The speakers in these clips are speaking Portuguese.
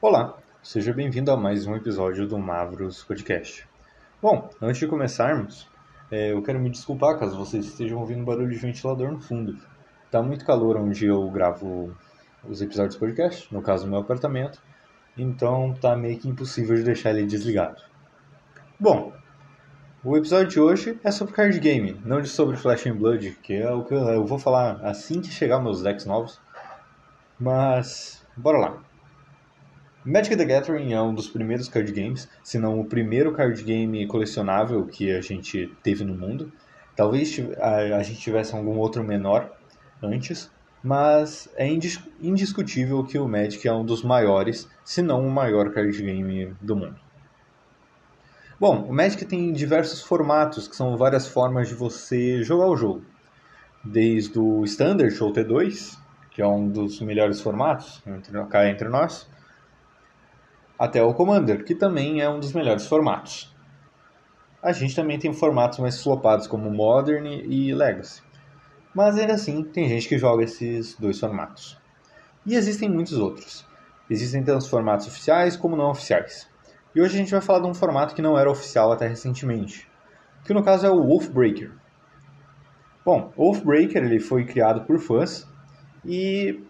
Olá, seja bem-vindo a mais um episódio do Mavros Podcast. Bom, antes de começarmos, é, eu quero me desculpar caso vocês estejam ouvindo barulho de ventilador no fundo. Tá muito calor onde eu gravo os episódios do podcast, no caso do meu apartamento, então tá meio que impossível de deixar ele desligado. Bom, o episódio de hoje é sobre card game, não sobre Flash and Blood, que é o que eu vou falar assim que chegar meus decks novos. Mas, bora lá. Magic the Gathering é um dos primeiros card games, se não o primeiro card game colecionável que a gente teve no mundo. Talvez a gente tivesse algum outro menor antes, mas é indiscutível que o Magic é um dos maiores, se não o maior card game do mundo. Bom, o Magic tem diversos formatos, que são várias formas de você jogar o jogo. Desde o Standard ou T2, que é um dos melhores formatos cá entre nós, até o Commander, que também é um dos melhores formatos. A gente também tem formatos mais flopados como Modern e Legacy. Mas ainda assim, tem gente que joga esses dois formatos. E existem muitos outros. Existem tanto os formatos oficiais como não oficiais. E hoje a gente vai falar de um formato que não era oficial até recentemente, que no caso é o Wolfbreaker. Bom, o Wolfbreaker ele foi criado por fãs e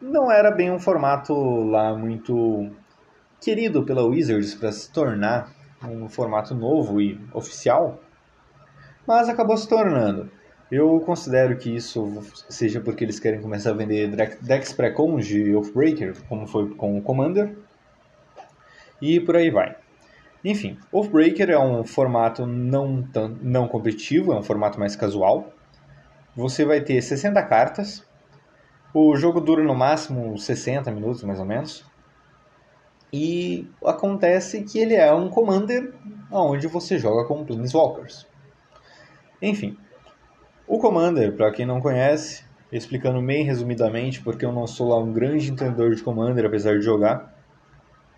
não era bem um formato lá muito querido pela Wizards para se tornar um formato novo e oficial, mas acabou se tornando. Eu considero que isso seja porque eles querem começar a vender decks pré-cons de Wolfbreaker, como foi com o Commander, e por aí vai. Enfim, Oathbreaker é um formato não, tão, não competitivo, é um formato mais casual. Você vai ter 60 cartas. O jogo dura no máximo 60 minutos, mais ou menos. E acontece que ele é um Commander onde você joga com Planeswalkers. Enfim, o Commander, para quem não conhece, explicando bem resumidamente, porque eu não sou lá um grande entendedor de Commander, apesar de jogar,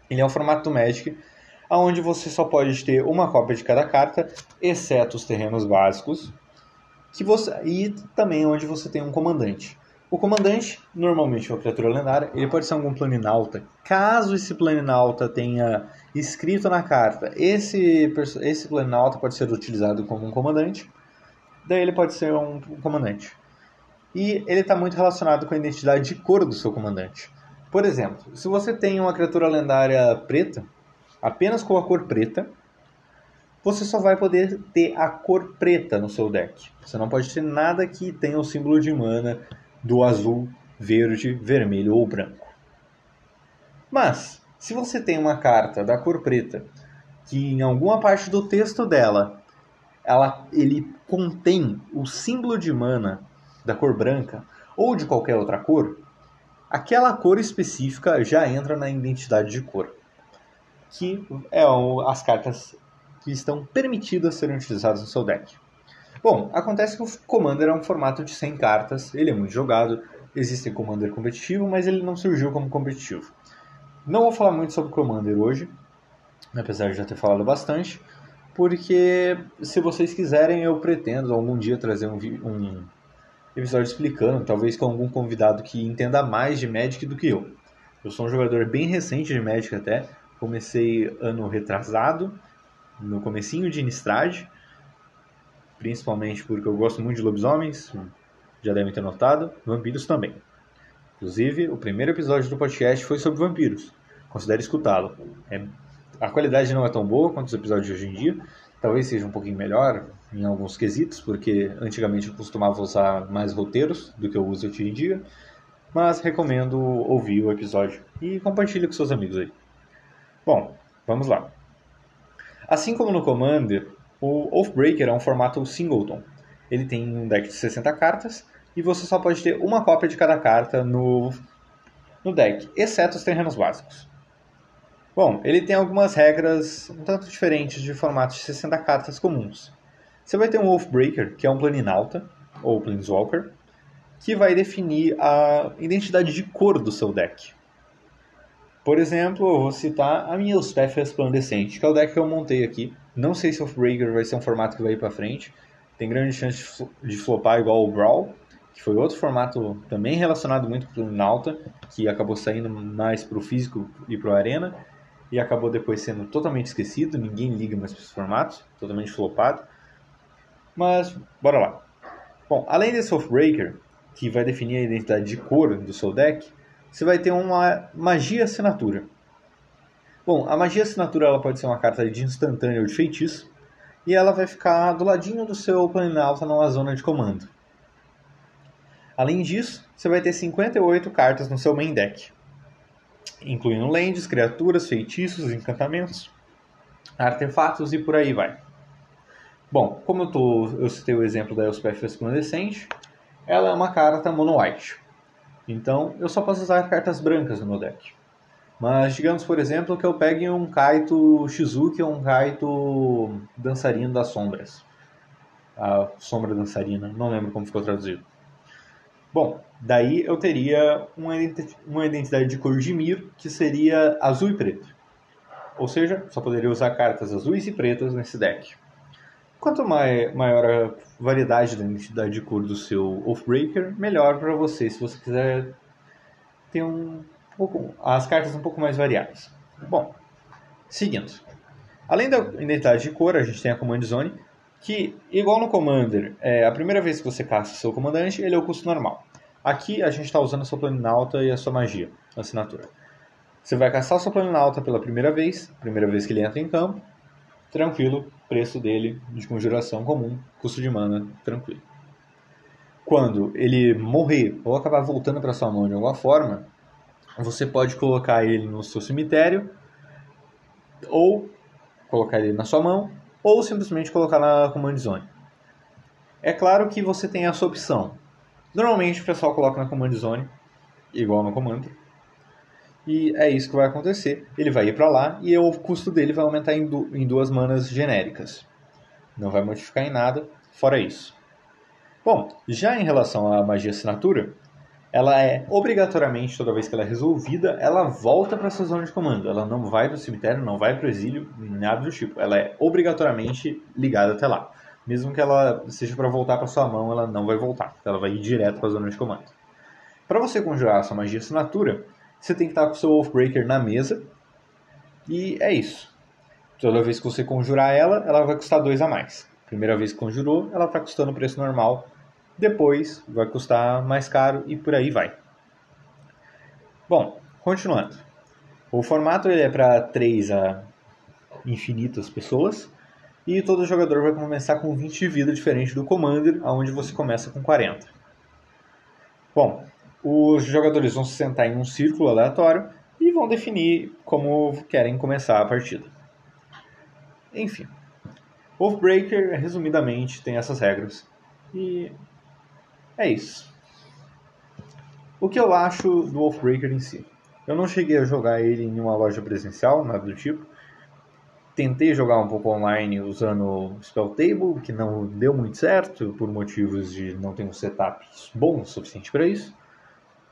ele é um formato do Magic, onde você só pode ter uma cópia de cada carta, exceto os terrenos básicos, que você, e também onde você tem um comandante. O comandante, normalmente é uma criatura lendária, ele pode ser algum planinauta. Caso esse planinauta tenha escrito na carta, esse, esse planinauta pode ser utilizado como um comandante, daí ele pode ser um comandante. E ele está muito relacionado com a identidade de cor do seu comandante. Por exemplo, se você tem uma criatura lendária preta, apenas com a cor preta, você só vai poder ter a cor preta no seu deck. Você não pode ter nada que tenha o símbolo de mana do azul, verde, vermelho ou branco. Mas, se você tem uma carta da cor preta que em alguma parte do texto dela ela, ele contém o símbolo de mana da cor branca ou de qualquer outra cor, aquela cor específica já entra na identidade de cor, que é as cartas que estão permitidas serem utilizadas no seu deck. Bom, acontece que o Commander é um formato de 100 cartas, ele é muito jogado, existe Commander competitivo, mas ele não surgiu como competitivo. Não vou falar muito sobre Commander hoje, apesar de já ter falado bastante, porque se vocês quiserem eu pretendo algum dia trazer um, um episódio explicando, talvez com algum convidado que entenda mais de Magic do que eu. Eu sou um jogador bem recente de Magic até, comecei ano retrasado, no comecinho de Innistrad, principalmente porque eu gosto muito de lobisomens, já devem ter notado, vampiros também. Inclusive, o primeiro episódio do podcast foi sobre vampiros. Considere escutá-lo. É, a qualidade não é tão boa quanto os episódios de hoje em dia, talvez seja um pouquinho melhor em alguns quesitos, porque antigamente eu costumava usar mais roteiros do que eu uso hoje em dia, mas recomendo ouvir o episódio e compartilhe com seus amigos aí. Bom, vamos lá. Assim como no Commander, o Oathbreaker é um formato singleton. Ele tem um deck de 60 cartas e você só pode ter uma cópia de cada carta no, no deck, exceto os terrenos básicos. Bom, ele tem algumas regras um tanto diferentes de formatos de 60 cartas comuns. Você vai ter um Wolfbreaker, que é um Planinauta, ou Planeswalker, que vai definir a identidade de cor do seu deck. Por exemplo, eu vou citar a minha Elspeth Resplandecente, que é o deck que eu montei aqui. Não sei se o Wolfbreaker vai ser um formato que vai ir para frente. Tem grande chance de flopar igual o Brawl, que foi outro formato também relacionado muito para o Nauta, que acabou saindo mais para o físico e para o Arena, e acabou depois sendo totalmente esquecido, ninguém liga mais para esses formatos, totalmente flopado. Mas, bora lá. Bom, além desse Oathbreaker, que vai definir a identidade de cor do seu deck, você vai ter uma magia assinatura. Bom, a magia assinatura ela pode ser uma carta de instantânea ou de feitiço, e ela vai ficar do ladinho do seu Planalta numa zona de comando. Além disso, você vai ter 58 cartas no seu main deck, incluindo lands, criaturas, feitiços, encantamentos, artefatos e por aí vai. Bom, como eu, tô, eu citei o exemplo da Elspeth Resplandecente, ela é uma carta mono white. Então, eu só posso usar cartas brancas no meu deck. Mas digamos, por exemplo, que eu pegue um Kaito Shizuki ou um Kaito Dançarino das Sombras. A Sombra Dançarina, não lembro como ficou traduzido. Bom, daí eu teria uma identidade de cor de Mir, que seria azul e preto. Ou seja, só poderia usar cartas azuis e pretas nesse deck. Quanto maior a variedade da identidade de cor do seu Oathbreaker, melhor para você, se você quiser ter um pouco, as cartas um pouco mais variadas. Bom, seguindo. Além da identidade de cor, a gente tem a Command Zone, que, igual no Commander, é, a primeira vez que você caça seu comandante, ele é o custo normal. Aqui a gente está usando a sua planinauta e a sua magia, a assinatura. Você vai caçar o seu planinauta pela primeira vez, primeira vez que ele entra em campo, tranquilo, preço dele de conjuração comum, custo de mana, tranquilo. Quando ele morrer ou acabar voltando para sua mão de alguma forma, você pode colocar ele no seu cemitério, ou colocar ele na sua mão, ou simplesmente colocar na Command Zone. É claro que você tem essa opção. Normalmente o pessoal coloca na Command Zone, igual no Commander. E é isso que vai acontecer. Ele vai ir para lá e o custo dele vai aumentar em, du em duas manas genéricas. Não vai modificar em nada, fora isso. Bom, já em relação à magia assinatura, ela é obrigatoriamente, toda vez que ela é resolvida, ela volta para sua zona de comando. Ela não vai para o cemitério, não vai para o exílio, nada do tipo. Ela é obrigatoriamente ligada até lá. Mesmo que ela seja para voltar para sua mão, ela não vai voltar. Ela vai ir direto para a zona de comando. Para você conjurar a sua magia assinatura, você tem que estar com o seu Wolfbreaker na mesa. E é isso. Toda vez que você conjurar ela, ela vai custar 2 a mais. Primeira vez que conjurou, ela está custando o preço normal depois vai custar mais caro e por aí vai. Bom, continuando. O formato ele é para 3 a infinitas pessoas e todo jogador vai começar com 20 de vida, diferente do Commander, onde você começa com 40. Bom, os jogadores vão se sentar em um círculo aleatório e vão definir como querem começar a partida. Enfim, Wolfbreaker, resumidamente, tem essas regras. E é isso. O que eu acho do Wolfbreaker em si? Eu não cheguei a jogar ele em uma loja presencial, nada do tipo. Tentei jogar um pouco online usando Spell Table, que não deu muito certo, por motivos de não ter um setup bom o suficiente para isso.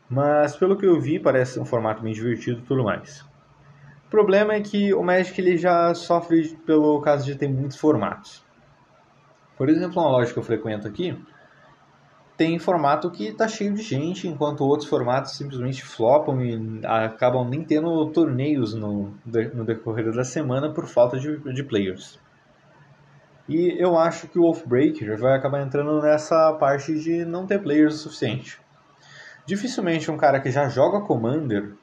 Mas pelo que eu vi, parece um formato bem divertido e tudo mais. O problema é que o Magic ele já sofre pelo caso de ter muitos formatos. Por exemplo, uma loja que eu frequento aqui, tem formato que está cheio de gente, enquanto outros formatos simplesmente flopam e acabam nem tendo torneios no, no decorrer da semana por falta de, de players. E eu acho que o Wolfbreaker vai acabar entrando nessa parte de não ter players o suficiente. Dificilmente um cara que já joga Commander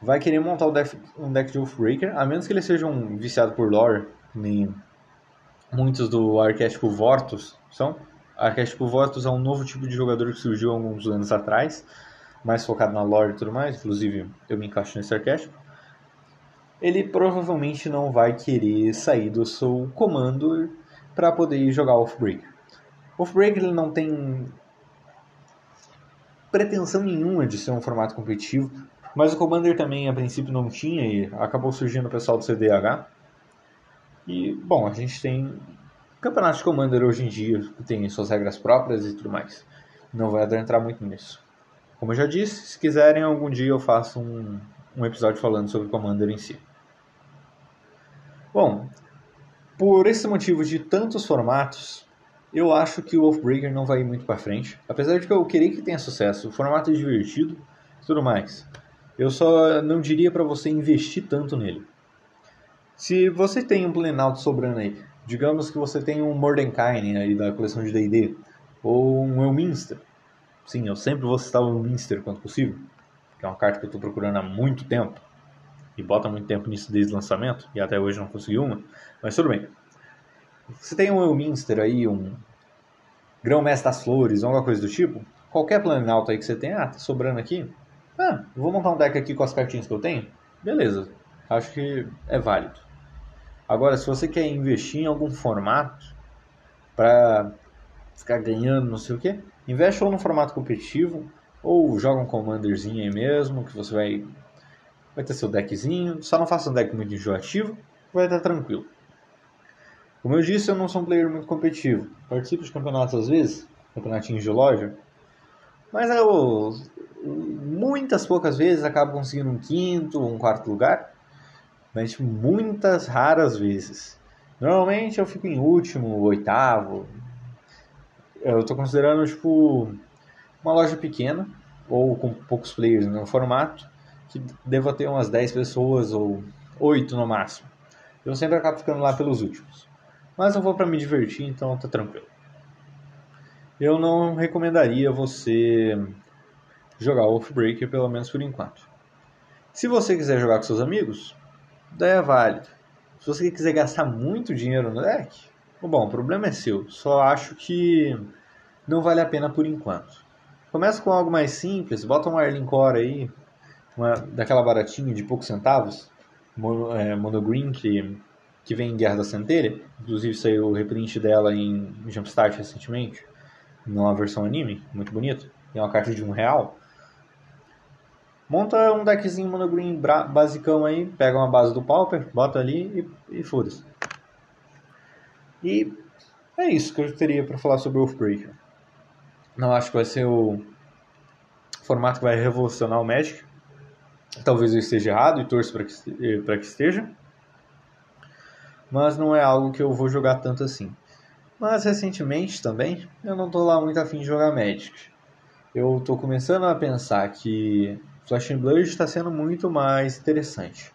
vai querer montar um deck, de Wolfbreaker, a menos que ele seja um viciado por lore, nem muitos do arquétipo Vortus são arquétipo Votos é um novo tipo de jogador que surgiu há alguns anos atrás, mais focado na lore e tudo mais, inclusive eu me encaixo nesse arquétipo. Ele provavelmente não vai querer sair do seu comando para poder jogar Off-Break. Off-Break ele não tem pretensão nenhuma de ser um formato competitivo, mas o Commander também a princípio não tinha e acabou surgindo o pessoal do CDH. E, bom, a gente tem Campeonato de Commander hoje em dia tem suas regras próprias e tudo mais. Não vai adentrar muito nisso. Como eu já disse, se quiserem, algum dia eu faço um, um episódio falando sobre Commander em si. Bom, por esse motivo de tantos formatos, eu acho que o Wolfbreaker não vai ir muito para frente. Apesar de que eu queria que tenha sucesso, o formato é divertido e tudo mais. Eu só não diria para você investir tanto nele. Se você tem um Planalto sobrando aí, digamos que você tem um Mordenkainen aí da coleção de D&D, ou um Elminster. Sim, eu sempre vou citar o Elminster quanto possível, que é uma carta que eu estou procurando há muito tempo. E bota muito tempo nisso desde o lançamento, e até hoje não consegui uma. Mas tudo bem. Você tem um Elminster aí, um Grão-Mestre das Flores, alguma coisa do tipo, qualquer Planalto aí que você tem, ah, tá sobrando aqui, ah, vou montar um deck aqui com as cartinhas que eu tenho, beleza, acho que é válido. Agora, se você quer investir em algum formato para ficar ganhando não sei o que, investe ou no formato competitivo, ou joga um commanderzinho aí mesmo, que você vai, vai ter seu deckzinho, só não faça um deck muito enjoativo, vai estar tranquilo. Como eu disse, eu não sou um player muito competitivo. Participo de campeonatos às vezes, campeonatinhos de loja. Mas eu, muitas poucas vezes acabo conseguindo um quinto ou um quarto lugar. Mas muitas raras vezes. Normalmente eu fico em último, oitavo. Eu estou considerando tipo uma loja pequena ou com poucos players no formato que deva ter umas 10 pessoas ou 8 no máximo. Eu sempre acabo ficando lá pelos últimos. Mas eu vou para me divertir, então tá tranquilo. Eu não recomendaria você jogar Wolfbreaker, pelo menos por enquanto. Se você quiser jogar com seus amigos, daí é válido. Se você quiser gastar muito dinheiro no deck, bom, o problema é seu. Só acho que não vale a pena por enquanto. Começa com algo mais simples, bota um Arlene Core aí, uma, daquela baratinha de poucos centavos, mono, é, monogreen que que vem em Guerra da Centelha, inclusive saiu o reprint dela em Jumpstart recentemente, numa versão anime, muito bonito, é uma carta de um real. Monta um deckzinho monogreen basicão aí, pega uma base do Pauper, bota ali e, e foda-se. E é isso que eu teria para falar sobre o Wolfbreaker. Não acho que vai ser o formato que vai revolucionar o Magic. Talvez eu esteja errado e torço para que, que esteja mas não é algo que eu vou jogar tanto assim. Mas recentemente também eu não estou lá muito afim de jogar Magic. Eu estou começando a pensar que Flash and Blood está sendo muito mais interessante.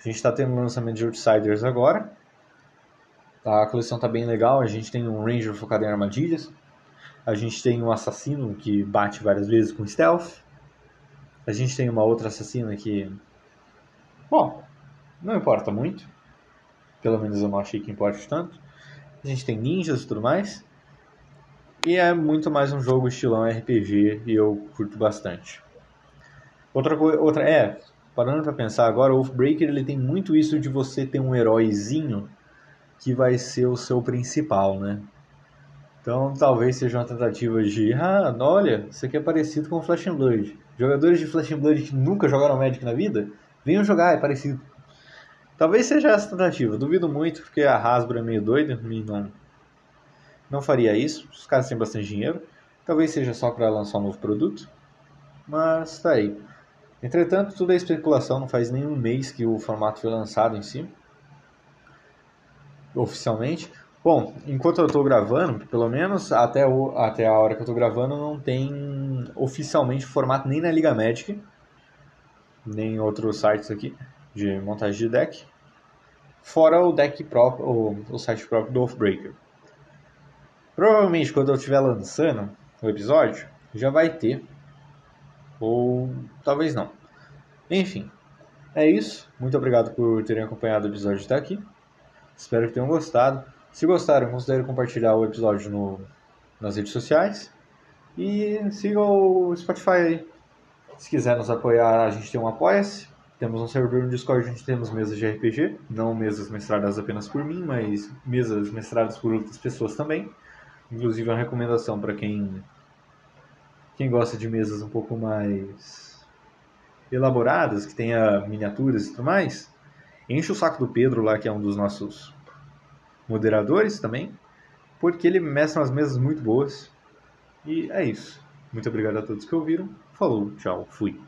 A gente está tendo o lançamento de Outsiders agora. A coleção está bem legal. A gente tem um Ranger focado em armadilhas. A gente tem um assassino que bate várias vezes com stealth. A gente tem uma outra assassina que. Bom, não importa muito. Pelo menos eu não achei que importe tanto. A gente tem ninjas e tudo mais. E é muito mais um jogo estilão RPG e eu curto bastante. Outra coisa, outra é, parando para pensar agora, o Wolfbreaker ele tem muito isso de você ter um heróizinho que vai ser o seu principal, né? Então talvez seja uma tentativa de, ah, olha, isso aqui é parecido com Flash and Blood. Jogadores de Flash and Blood que nunca jogaram Magic na vida, venham jogar, é parecido. Talvez seja essa tentativa. Duvido muito, porque a Hasbro é meio doida não, não faria isso. Os caras têm bastante dinheiro. Talvez seja só para lançar um novo produto. Mas tá aí. Entretanto, tudo é especulação. Não faz nenhum mês que o formato foi lançado em si. Oficialmente. Bom, enquanto eu estou gravando, pelo menos até, o, até a hora que eu estou gravando, não tem oficialmente formato nem na Liga Magic, nem em outros sites aqui de montagem de deck, fora o deck próprio, o, o site próprio do Oathbreaker. Provavelmente quando eu estiver lançando o episódio, já vai ter, ou talvez não. Enfim, é isso. Muito obrigado por terem acompanhado o episódio até aqui. Espero que tenham gostado. Se gostaram, considere compartilhar o episódio no, nas redes sociais. E siga o Spotify aí. Se quiser nos apoiar, a gente tem um Apoia-se. Temos um servidor no Discord onde temos mesas de RPG, não mesas mestradas apenas por mim, mas mesas mestradas por outras pessoas também. Inclusive é uma recomendação para quem quem gosta de mesas um pouco mais elaboradas, que tenha miniaturas e tudo mais. Enche o saco do Pedro lá, que é um dos nossos moderadores também, porque ele mestra umas mesas muito boas. E é isso. Muito obrigado a todos que ouviram. Falou, tchau, fui.